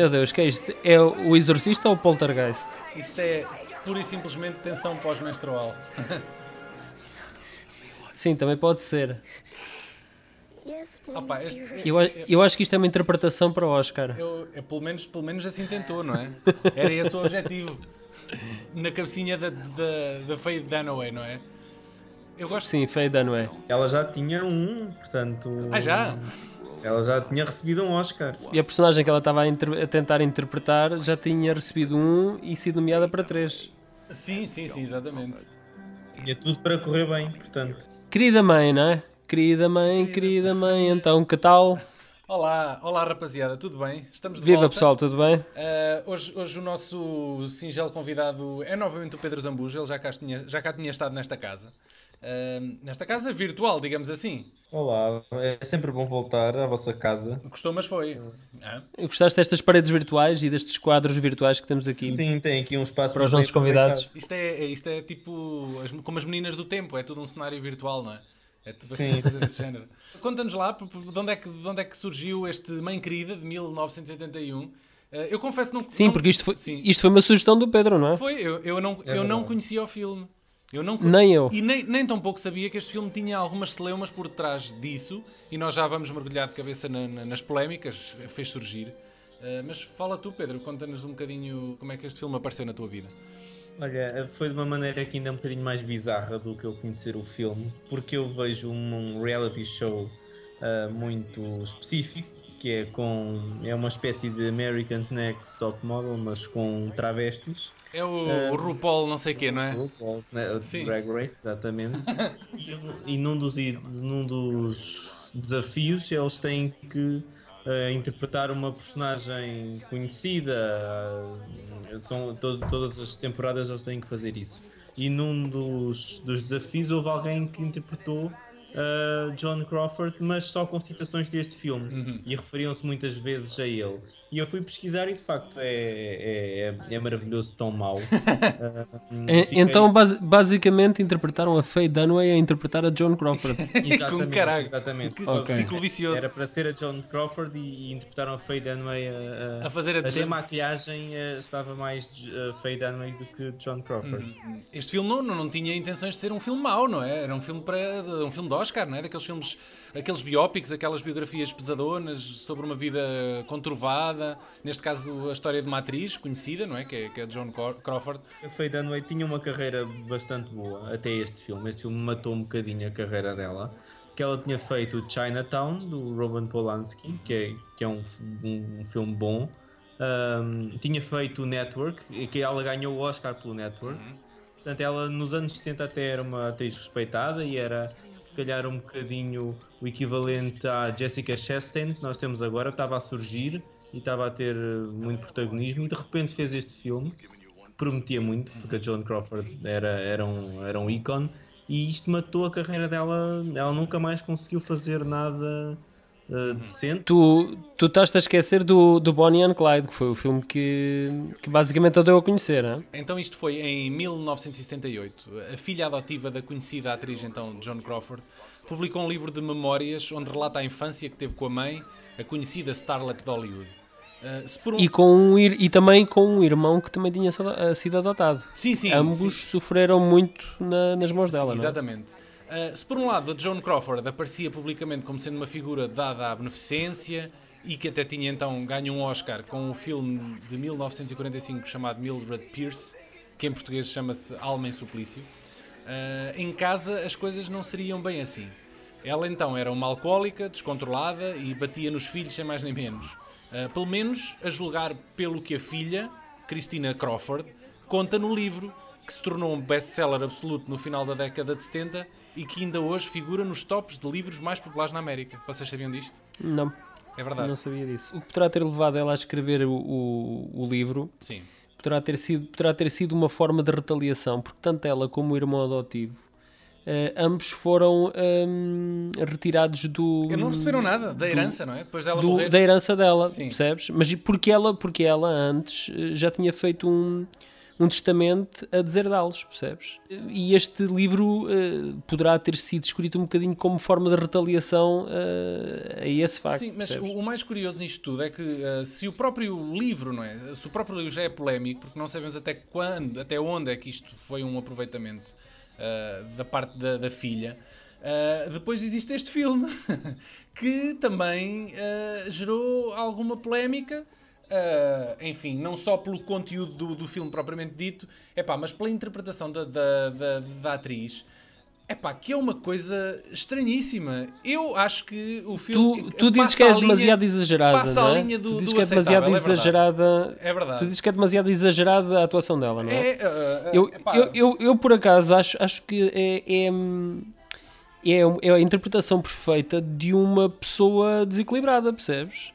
Meu Deus, que é isto? É o Exorcista ou o Poltergeist? Isto é pura e simplesmente tensão pós-menstrual. Sim, também pode ser. Opa, este- Eu, a- eu acho que isto é uma interpretação para o Oscar. Eu, eu, pelo, menos, pelo menos assim tentou, não é? Era esse o objetivo. Na cabecinha da, da, da Faye Dunaway, não é? Eu gosto. Sim, não é? Ela já tinha um, portanto. Ah, já? Ela já tinha recebido um Oscar. E a personagem que ela estava a, inter- a tentar interpretar já tinha recebido um e sido nomeada para três. Sim, sim, sim, exatamente. Tinha tudo para correr bem, portanto. Querida mãe, não é? Querida mãe, querida mãe, então que tal? Olá, olá rapaziada, tudo bem? Estamos de Viva volta. pessoal, tudo bem? Uh, hoje, hoje o nosso singelo convidado é novamente o Pedro Zambujo, ele já cá tinha, já cá tinha estado nesta casa. Uh, nesta casa virtual, digamos assim. Olá, é sempre bom voltar à vossa casa. Gostou, mas foi. Ah, Gostaste destas paredes virtuais e destes quadros virtuais que temos aqui? Sim, tem aqui um espaço Para os nossos convidados. Isto, é, isto é tipo as- como as meninas do tempo, é tudo um cenário virtual, não é? É tudo Sim, assim, coisa desse género. Conta-nos lá de onde, é que, de onde é que surgiu este Mãe Querida de 1981. Uh, eu confesso não. Sim, não- porque isto foi, Sim. isto foi uma sugestão do Pedro, não é? Foi, eu, eu, não, É eu não conhecia o filme. Eu não, Nem eu. E nem, nem tão pouco sabia que este filme tinha algumas celeumas por detrás disso, e nós já vamos mergulhar de cabeça na- na- nas polémicas, fez surgir. Uh, mas fala tu, Pedro, conta-nos um bocadinho como é que este filme apareceu na tua vida. Olha, foi de uma maneira que ainda é um bocadinho mais bizarra do que eu conhecer o filme, porque eu vejo um, um reality show ah, muito específico, que é com é uma espécie de American's Next Top Model, mas com travestis. É o, o RuPaul não sei quê, não é? RuPaul's né, Sim. Drag Race, exatamente. e, num dos, num dos desafios eles têm que eh, interpretar uma personagem conhecida. são, to- todas as temporadas eles têm que fazer isso. E num dos, dos desafios houve alguém que interpretou eh, John Crawford, mas só com citações deste filme. E referiam-se muitas vezes a ele. E eu fui pesquisar e de facto é, é, é, é maravilhoso, tão mau. Fiquei- Então, basi- basicamente, interpretaram a Faye Dunaway a interpretar a John Crawford. Exatamente, caralho. exatamente. Que Ok. ciclo vicioso. Era para ser a John Crawford e, e interpretaram a Faye Dunaway a, A fazer a até John- a maquilhagem eh, estava mais uh, Faye Dunaway do que John Crawford. Este filme não, não, não tinha intenções de ser um filme mau, não é? Era um filme para um filme de Oscar, não é? Daqueles filmes, aqueles biópicos, aquelas biografias pesadonas sobre uma vida conturbada. Neste caso, a história de uma atriz conhecida, não é? Que é, que é John Crawford. A Faye Dunaway tinha uma carreira bastante boa até este filme. Este filme matou um bocadinho a carreira dela. Que ela tinha feito Chinatown do Roman Polanski, que é, que é um, um- um filme bom. Um, tinha feito o Network, e que ela ganhou o Oscar pelo Network. Portanto, ela nos anos 70 até era uma atriz respeitada e era se calhar um bocadinho o equivalente à Jessica Chastain que nós temos agora, estava a surgir e estava a ter eh, muito protagonismo e de repente fez este filme que prometia muito, porque a Joan Crawford era, era, um, era um ícone e isto matou a carreira dela, ela nunca mais conseguiu fazer nada eh, decente. Tu, tu estás-te a esquecer do, do Bonnie and Clyde, que foi o filme que, que basicamente a deu a conhecer, não é? Então isto foi em 1978. A filha adotiva da conhecida atriz então John Crawford publicou um livro de memórias onde relata a infância que teve com a mãe, a conhecida starlet de Hollywood. Uh, um- E, com um, e também com um irmão que também tinha sido- eh, sido adotado. Sim, sim. Ambos sim. sofreram muito na- nas mãos dela, Sim, é? exatamente. Uh, se por um lado a Joan Crawford aparecia publicamente como sendo uma figura dada à beneficência e que até tinha então ganho um Oscar com o filme de 1945 chamado Mildred Pierce, que em português chama-se Alma em Suplício, uh, em casa as coisas não seriam bem assim. Ela então era uma alcoólica, descontrolada e batia nos filhos sem mais nem menos. Uh, pelo menos a julgar pelo que a filha, Christina Crawford, conta no livro, que se tornou um best-seller absoluto no final da década de 70 e que ainda hoje figura nos tops de livros mais populares na América. Vocês sabiam disto? Não, É verdade. não sabia disso. O que poderá ter levado ela a escrever o, o, o livro Sim. poderá ter, sido, poderá ter sido uma forma de retaliação, porque tanto ela como o irmão adotivo eh, ambos foram hum, retirados do. Eles não receberam nada da herança, não é? Depois dela do- morrer. da herança dela, Sim. percebes? Mas porque ela, porque ela antes eh, já tinha feito um, um testamento a deserdá-los, percebes? E este livro uh, poderá ter sido escrito um bocadinho como forma de retaliação uh, a esse facto. Sim, mas o, o, mais curioso nisto tudo é que uh, se o próprio livro, não é? Se o próprio livro já é polémico, porque não sabemos até quando, até onde é que isto foi um aproveitamento da parte da, da filha. depois existe este filme que também gerou alguma polémica Uh, enfim, não só pelo conteúdo do, do filme propriamente dito, epá, mas pela interpretação da, da, da, da atriz. Epá, que é uma coisa estranhíssima. Eu acho que o filme. Tu, tu dizes que é demasiado exagerada. Passa não é? a linha do, tu dizes do que é demasiado é exagerada. É verdade. Tu dizes que é demasiado exagerada a atuação dela, não é? é uh, eu, eu, eu, eu, por acaso, acho, acho que é, é, é, é a interpretação perfeita de uma pessoa desequilibrada, percebes?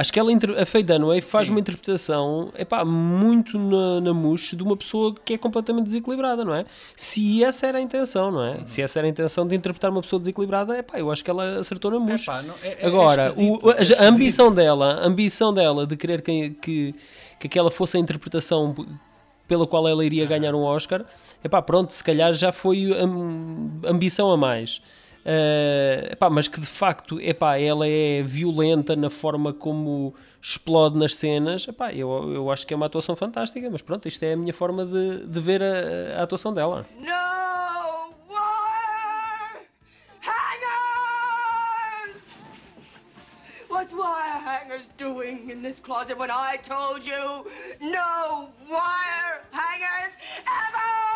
Acho que ela, a Faye Dunaway faz Sim. uma interpretação epá, muito na, na mousse de uma pessoa que é completamente desequilibrada, não é? Se essa era a intenção, não é? Uhum. Se essa era a intenção de interpretar uma pessoa desequilibrada, epá, eu acho que ela acertou na mousse. É, é, Agora, é o, a, a, ambição dela, a ambição dela de querer que, que, que aquela fosse a interpretação pela qual ela iria ganhar um Oscar, epá, pronto, se calhar já foi ambição a mais. Uh, epá, mas que de facto epá, ela é violenta na forma como explode nas cenas, epá, eu, eu acho que é uma atuação fantástica, mas pronto, isto é a minha forma de, de ver a, a atuação dela. No wire hangers! What's wire hangers doing in this closet when I told you no wire hangers ever?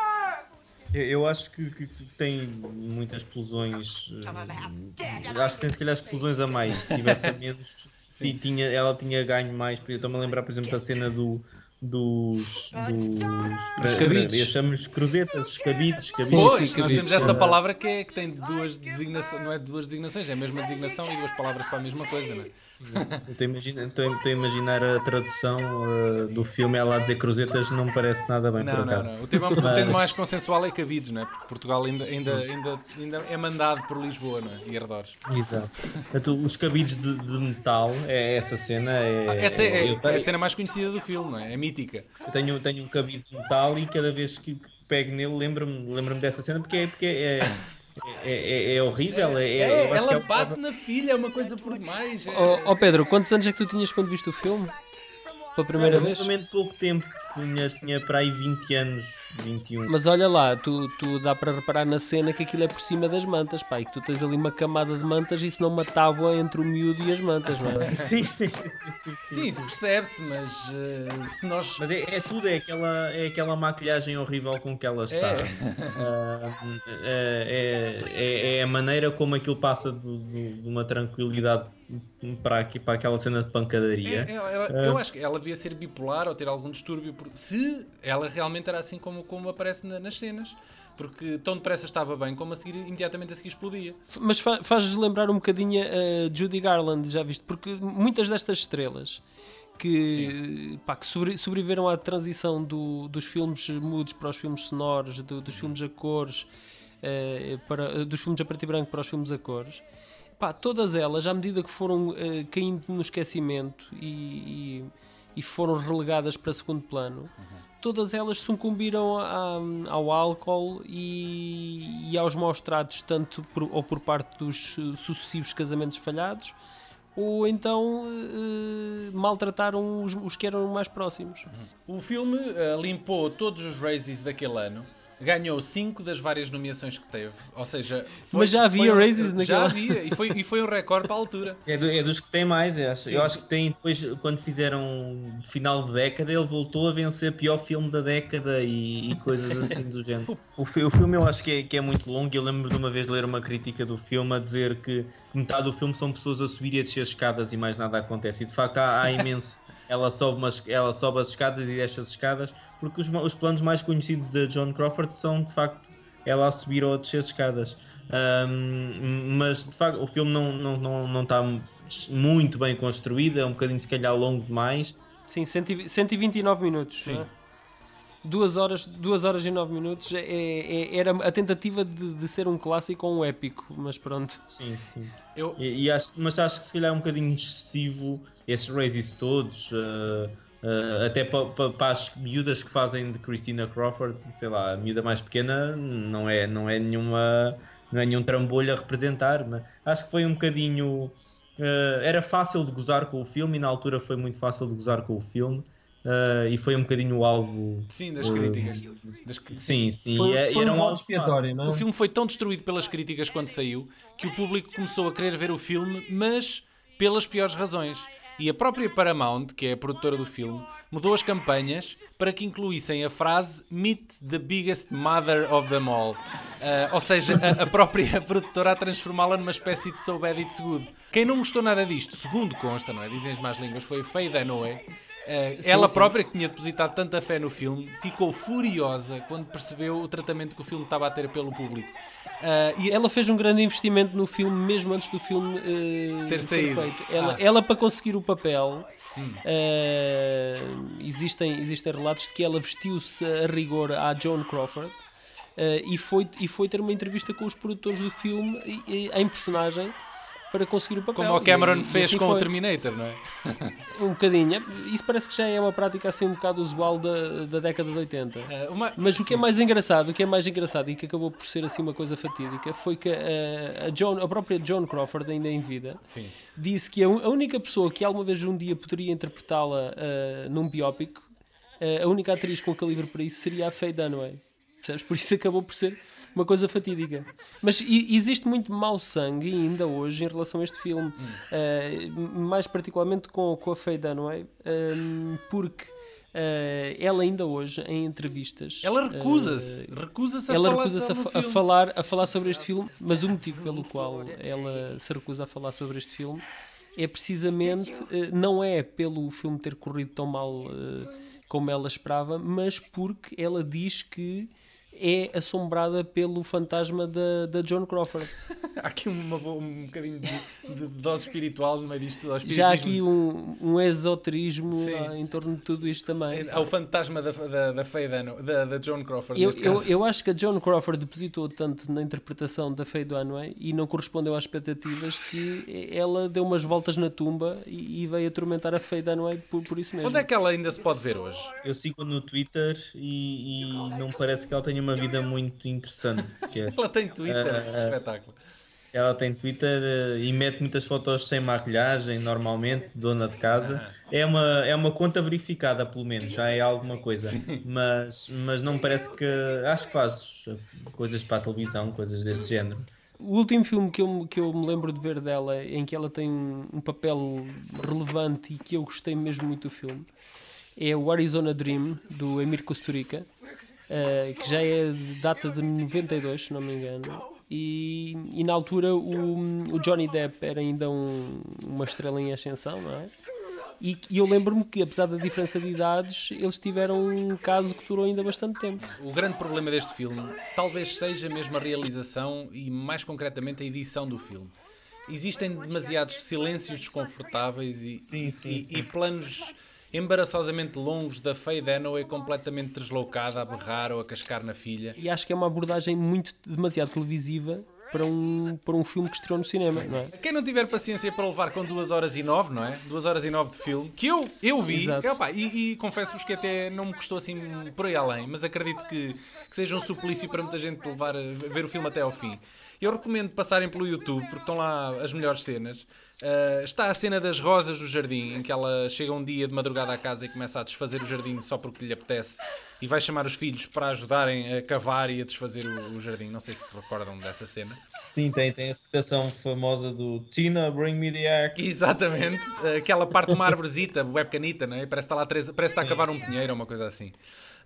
Eu acho que, que, que, tem muitas explosões. Uh, acho que tem se calhar explosões a mais. Se tivesse a menos, tinha, ela tinha ganho mais. Eu estou-me a lembrar, por exemplo, da cena do, dos. dos cabides. Eu chamo-lhes cruzetas, escabides, cabides. Pois, sim, nós temos essa palavra que, é, que tem duas designações, não é duas designações, é a mesma designação e duas palavras para a mesma coisa, não é? Sim, estou, a imaginar, estou a imaginar a tradução uh, do filme, ela a dizer cruzetas não me parece nada bem, não, por acaso. Não, não. O tema, Mas... o tema mais consensual é cabides, não é? Porque Portugal ainda, ainda, ainda, ainda é mandado por Lisboa não é? e arredores. Exato. Então, os cabides de, de, metal, é essa cena. É, ah, essa é, é, é, a cena mais conhecida do filme, não é? É mítica. Eu tenho, tenho um cabide de metal e cada vez que pego nele lembro-me lembro dessa cena porque é. Porque é é, é, é, horrível. É, é ela bate na filha, é uma coisa por demais. Ó oh, oh Pedro, quantos anos é que tu tinhas quando viste o filme? Pela primeira vez? Relativamente pouco tempo, tinha, tinha para aí 20 anos, 21. Mas olha lá, tu, tu dá para reparar na cena que aquilo é por cima das mantas, pá, e que tu tens ali uma camada de mantas e se não uma tábua entre o miúdo e as mantas, não é? sim, sim, sim. Sim, sim isso percebe-se, mas uh, se nós. Mas é, é, tudo, é aquela, é aquela maquilhagem horrível com que ela está. É, uh, é, é, é, a maneira como aquilo passa de, de, de uma tranquilidade para, aqui, para aquela cena de pancadaria. É, ela, ela, uh, eu acho que ela devia ser bipolar ou ter algum distúrbio, porque, se ela realmente era assim como, como aparece na, nas cenas. Porque tão depressa estava bem, como a seguir, imediatamente a seguir explodia. Mas fa faz lembrar um bocadinho a Judy Garland, já viste? Porque muitas destas estrelas que, pá, que sobre, sobreviveram à transição do, dos filmes mudos para os filmes sonoros, do, dos filmes a cores, uh, para, dos filmes a preto e branco para os filmes a cores pá, todas elas, à medida que foram uh, caindo no esquecimento e, e, e, foram relegadas para segundo plano, uhum. todas elas sucumbiram a, ao álcool e, e, aos maus tratos, tanto por, ou por parte dos sucessivos casamentos falhados, ou então uh, maltrataram os, os, que eram mais próximos. O filme uh, limpou todos os races daquele ano ganhou 5 das várias nomeações que teve. Ou seja, foi, mas já havia races naquela. Já havia, e foi, e foi um recorde para a altura. É, do, é dos que tem mais, eu acho. Sim, eu acho que tem depois, quando fizeram de final de década, ele voltou a vencer pior filme da década e, e coisas assim do género. O, o, filme eu acho que é, que é muito longo. Eu lembro de uma vez ler uma crítica do filme a dizer que metade do filme são pessoas a subir e a descer escadas e mais nada acontece. E de facto há, há imenso ela sobe, umas, ela sobe as escadas e desce as escadas, porque os, os planos mais conhecidos de John Crawford são de facto ela a subir ou a descer as escadas. Um, mas de facto o filme não está não, não, não está muito bem construído, é um bocadinho se calhar longo demais. Sim, 129 minutos. Sim. Né? 2 horas, duas horas e 9 minutos é, é, é, era a tentativa de, de, ser um clássico ou um épico, mas pronto. Sim, sim. Eu... E, e acho, mas acho que se calhar é um bocadinho excessivo esses raises todos, uh, uh, até para pa, pa as miúdas que fazem de Christina Crawford, sei lá, a miúda mais pequena não é, não é nenhuma. Não é nenhum trambolho a representar, mas acho que foi um bocadinho. Uh, era fácil de gozar com o filme e na altura foi muito fácil de gozar com o filme uh, e foi um bocadinho o alvo sim, das críticas. Das... Sim, sim, foi, e, foi era um um alvo expiatório, não é? O filme foi tão destruído pelas críticas quando saiu que o público começou a querer ver o filme, mas pelas piores razões. E a própria Paramount, que é a produtora do filme, mudou as campanhas para que incluíssem a frase Meet the biggest mother of them all. Uh, ou seja, a, a própria produtora a transformá-la numa espécie de So Bad It's Good. Quem não gostou nada disto, segundo consta, não é? Dizem as más línguas, foi a Faye Dunaway. Uh, Sim, ela sim. própria, que tinha depositado tanta fé no filme, ficou furiosa quando percebeu o tratamento que o filme estava a ter pelo público. Uh, e Ela fez um grande investimento no filme, mesmo antes do filme eh, Ter ser saído. feito. Ela, Ah. ela, para conseguir o papel, Hum. eh, existem, existem relatos de que ela vestiu-se a rigor à Joan Crawford eh, e, foi, e foi ter uma entrevista com os produtores do filme e- e- em personagem para conseguir o papel. como o Cameron E- e fez assim com o foi. Terminator, não é? Um bocadinho. Isso parece que já é uma prática assim um bocado usual da, da década de 80. Uh, uma- Mas o que é mais engraçado, o que é mais engraçado e que acabou por ser assim uma coisa fatídica foi que a, a, Joan, a própria Joan Crawford, ainda em vida, Sim. disse que a, a única pessoa que alguma vez um dia poderia interpretá-la ah, num biópico, ah, a única atriz com calibre para isso seria a Faye Dunaway. Percebes? Por isso acabou por ser uma coisa fatídica. Mas existe muito mau sangue ainda hoje em relação a este filme, Ah, mais particularmente com, com a Faye Dunaway, ah, porque ah, ela ainda hoje, em entrevistas... Ela recusa-se. ah, recusa-se a ela falar recusa-se a, fa- a falar, a falar sobre este filme, mas o motivo pelo qual ela se recusa a falar sobre este filme é precisamente, eh, não é pelo filme ter corrido tão mal como ela esperava, mas porque ela diz que é assombrada pelo fantasma da, da Joan Crawford. Há aqui uma, um bocadinho de, de dose espiritual no meio disto tudo. Já há aqui um, um esoterismo ah, em torno de tudo isto também. Há o fantasma da, da, da Faye Dano, da, da Joan Crawford, Eu, eu, eu acho que a Joan Crawford depositou tanto na interpretação da Faye Dunaway e não correspondeu às expectativas que ela deu umas voltas na tumba e, e veio atormentar a Faye Dunaway por, por isso mesmo. Onde é que ela ainda se pode ver hoje? Eu sigo no Twitter e, e não parece que ela tenha uma vida muito interessante sequer. Ela tem Twitter, Ah, espetáculo. Ela tem Twitter eh, e mete muitas fotos sem maquilhagem, normalmente, dona de casa. É uma, é uma conta verificada, pelo menos, já é alguma coisa. Mas, mas não me parece que. Acho que faz coisas para a televisão, coisas desse género. O último filme que eu, me- que eu me lembro de ver dela, em que ela tem um, um papel relevante e que eu gostei mesmo muito do filme, é o Arizona Dream, do Emir Kusturica, eh, que já é de data de 92, se não me engano. E, e na altura o, o Johnny Depp era ainda um- uma estrela em ascensão, não é? E, e eu lembro-me que, apesar da diferença de idades, eles tiveram um caso que durou ainda bastante tempo. O grande problema deste filme talvez seja mesmo a realização e, mais concretamente, a edição do filme. Existem demasiados silêncios desconfortáveis e, Sim, sim, e- sim. e planos embaraçosamente longos da Faye Dunaway completamente deslocada a berrar ou a cascar na filha. E acho que é uma abordagem muito demasiado televisiva para um, para um filme que estreou no cinema, não é? Quem não tiver paciência para levar com 2 horas e 9, não é? 2 horas e 9 de filme, que eu, eu vi, e, opá, e, e confesso-vos que até não me custou assim por aí além, mas acredito que, que seja um suplício para muita gente levar ver o filme até ao fim. Eu recomendo passarem pelo YouTube, porque estão lá as melhores cenas. Ah, está a cena das rosas no jardim, em que ela chega um dia de madrugada à casa e começa a desfazer o jardim só porque lhe apetece e vai chamar os filhos para ajudarem a cavar e a desfazer o, o jardim. Não sei se se recordam dessa cena. Sim, tem, tem a citação famosa do Tina, bring me the axe. Exatamente, aquela parte de uma árvorezita, webcanita, não é? Parece que está lá três, parece que está a cavar um pinheiro ou uma coisa assim.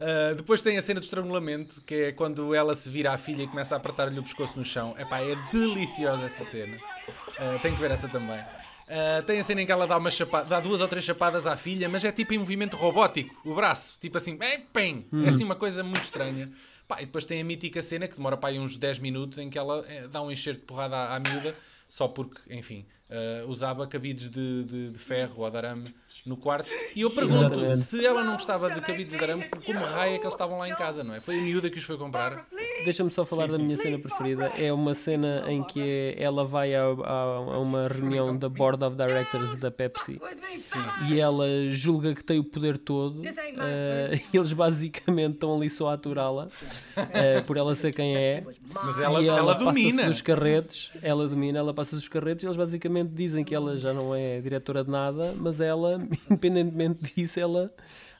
Uh, depois tem a cena do estrangulamento, que é quando ela se vira à filha e começa a apertar-lhe o pescoço no chão. Epá, é deliciosa essa cena. Uh, tem que ver essa também. Uh, tem a cena em que ela dá, uma chapa- dá duas ou três chapadas à filha, mas é tipo em movimento robótico, o braço, tipo assim, é, pem! é assim uma coisa muito estranha. Pá, e depois tem a mítica cena que demora aí uns 10 minutos em que ela eh, dá um enxerto de porrada à, à miúda, só porque, enfim, uh, usava cabides de, de, de, ferro ou de arame no quarto. E eu pergunto, Exatamente. se ela não gostava de cabides de arame, como raio é que eles estavam lá em casa, não é? Foi a miúda que os foi comprar. Deixa-me só falar sim, da sim. minha cena preferida. É uma cena em que ela vai a, a, a uma reunião da Board of Directors da Pepsi sim. e ela julga que tem o poder todo. Uh, eles basicamente estão ali só a aturá-la uh, por ela ser quem é. Mas ela, ela, ela domina. Os carretes, ela domina, ela passa os carretes e eles basicamente dizem que ela já não é diretora de nada, mas ela, independentemente disso, ela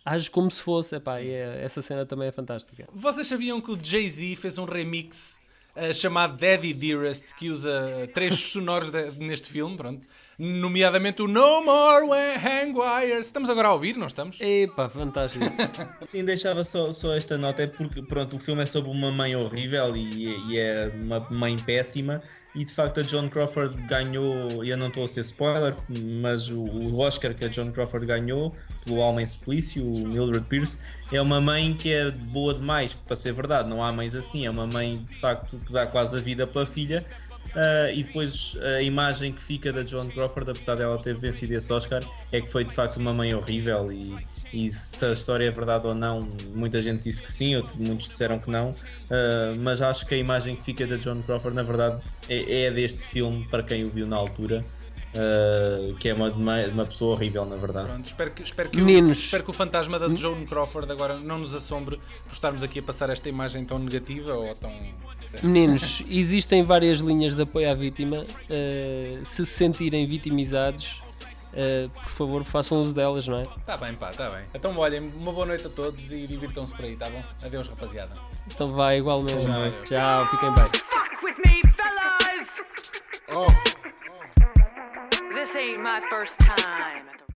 age como se fosse. Epá, é, essa cena também é fantástica. Vocês sabiam que o Jay-Z fez um remix uh, chamado Daddy Dearest que usa trechos sonoros de, neste filme? Pronto nomeadamente o No More Hang Wires. Estamos agora a ouvir, não estamos? Epá, fantástico. Sim, deixava só, só esta nota, é porque pronto, o filme é sobre uma mãe horrível e, e é uma mãe péssima e de facto a John Crawford ganhou, eu não estou a ser spoiler, mas o, o, Oscar que a John Crawford ganhou pelo Homem Suplício, o Mildred Pierce, é uma mãe que é boa demais para ser verdade, não há mães assim, é uma mãe de facto que dá quase a vida pela filha Uh, e depois a imagem que fica da Joan Crawford, apesar dela ter vencido esse Oscar, é que foi de facto uma mãe horrível. E, e se a história é verdade ou não, muita gente disse que sim, muitos disseram que não. Uh, mas acho que a imagem que fica da Joan Crawford, na verdade, é, é deste filme para quem o viu na altura. Uh, que é uma, uma pessoa horrível, na verdade. Pronto, espero, que, espero, que o, espero que o fantasma da Joan Crawford agora não nos assombre por estarmos aqui a passar esta imagem tão negativa ou tão. Meninos, existem várias linhas de apoio à vítima. Uh, se se sentirem vitimizados, uh, por favor, façam uso delas, não é? Tá bem, pá, tá bem. Então, olhem, uma boa noite a todos e divirtam-se por aí, tá bom? Adeus, rapaziada. Então, vai, igualmente. Tchau, Tchau fiquem bem. Ain't my first time.